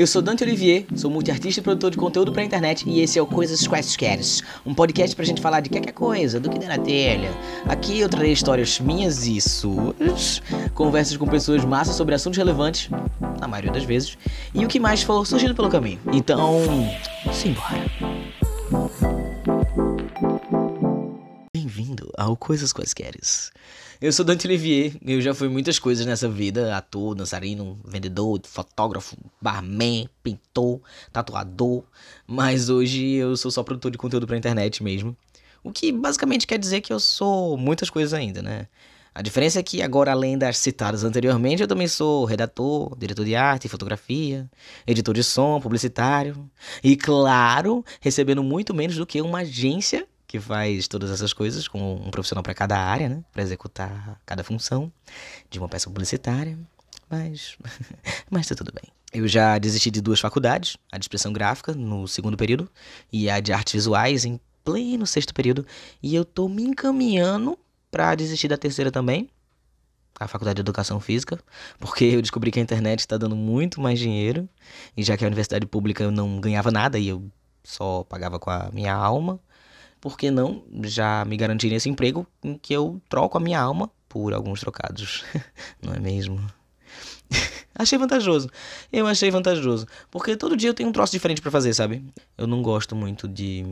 Eu sou Dante Olivier, sou multiartista e produtor de conteúdo pra internet e esse é o Coisas Quaisqueres, um podcast pra gente falar de qualquer coisa, do que der na telha. Aqui eu trarei histórias minhas e suas, conversas com pessoas massas sobre assuntos relevantes, na maioria das vezes, e o que mais for surgindo pelo caminho. Então, simbora. Bem-vindo ao Coisas Quaisqueres. Eu sou Dante Olivier, eu já fui muitas coisas nessa vida: ator, dançarino, vendedor, fotógrafo, barman, pintor, tatuador. Mas hoje eu sou só produtor de conteúdo pra internet mesmo. O que basicamente quer dizer que eu sou muitas coisas ainda, né? A diferença é que agora, além das citadas anteriormente, eu também sou redator, diretor de arte, fotografia, editor de som, publicitário. E claro, recebendo muito menos do que uma agência que faz todas essas coisas com um profissional para cada área, né? Para executar cada função de uma peça publicitária. Mas, mas tá tudo bem. Eu já desisti de duas faculdades, a de expressão gráfica no segundo período e a de artes visuais em pleno sexto período, e eu tô me encaminhando para desistir da terceira também, a faculdade de educação física, porque eu descobri que a internet está dando muito mais dinheiro, e já que a universidade pública eu não ganhava nada e eu só pagava com a minha alma, por que não já me garantir nesse emprego em que eu troco a minha alma por alguns trocados? não é mesmo? achei vantajoso. Eu achei vantajoso. Porque todo dia eu tenho um troço diferente para fazer, sabe? Eu não gosto muito de.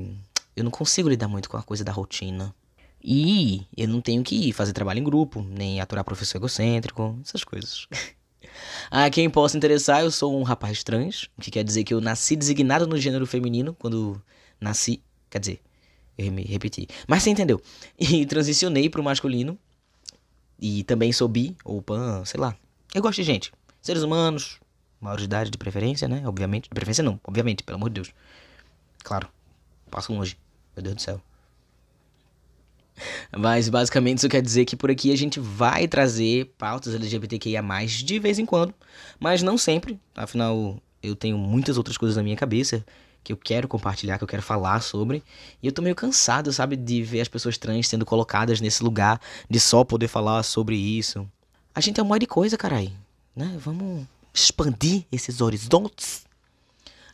Eu não consigo lidar muito com a coisa da rotina. E eu não tenho que fazer trabalho em grupo, nem aturar professor egocêntrico, essas coisas. A quem possa interessar, eu sou um rapaz trans, o que quer dizer que eu nasci designado no gênero feminino quando nasci. Quer dizer, eu me repeti. Mas você entendeu. E transicionei pro masculino. E também sou bi, ou pan, sei lá. Eu gosto de gente. Seres humanos, maior de idade de preferência, né? Obviamente. De preferência não, obviamente, pelo amor de Deus. Claro. Passo longe. Meu Deus do céu. Mas basicamente isso quer dizer que por aqui a gente vai trazer pautas LGBTQIA de vez em quando, mas não sempre. Afinal, eu tenho muitas outras coisas na minha cabeça que eu quero compartilhar, que eu quero falar sobre. E eu tô meio cansado, sabe, de ver as pessoas trans sendo colocadas nesse lugar de só poder falar sobre isso. A gente é um monte de coisa, carai. Né? Vamos expandir esses horizontes.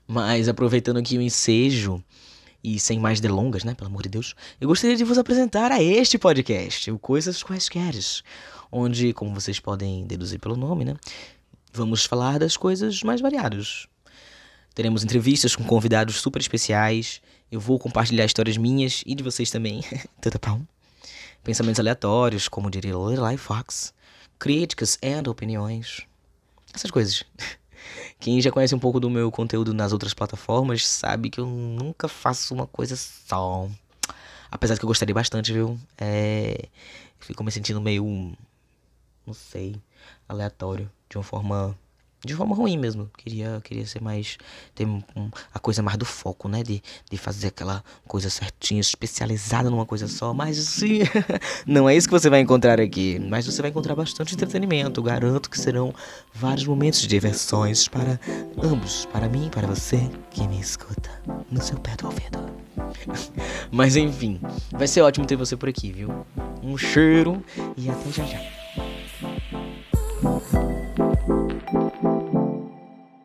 Mas aproveitando aqui o ensejo e sem mais delongas, né, pelo amor de Deus, eu gostaria de vos apresentar a este podcast, o Coisas Quaisqueres, onde, como vocês podem deduzir pelo nome, né, vamos falar das coisas mais variadas. Teremos entrevistas com convidados super especiais. Eu vou compartilhar histórias minhas e de vocês também. Tudo bom? Pensamentos aleatórios, como diria Lorelai Fox. Críticas e opiniões. Essas coisas. Quem já conhece um pouco do meu conteúdo nas outras plataformas sabe que eu nunca faço uma coisa só. Apesar de que eu gostaria bastante, viu? É. Fico me sentindo meio. Não sei. Aleatório. De uma forma de forma ruim mesmo. Queria, queria ser mais. ter um, a coisa mais do foco, né? De, de fazer aquela coisa certinha, especializada numa coisa só. Mas sim, não é isso que você vai encontrar aqui. Mas você vai encontrar bastante entretenimento. Garanto que serão vários momentos de diversões para ambos, para mim e para você que me escuta no seu pé do ouvido. Mas enfim, vai ser ótimo ter você por aqui, viu? Um cheiro e até já já.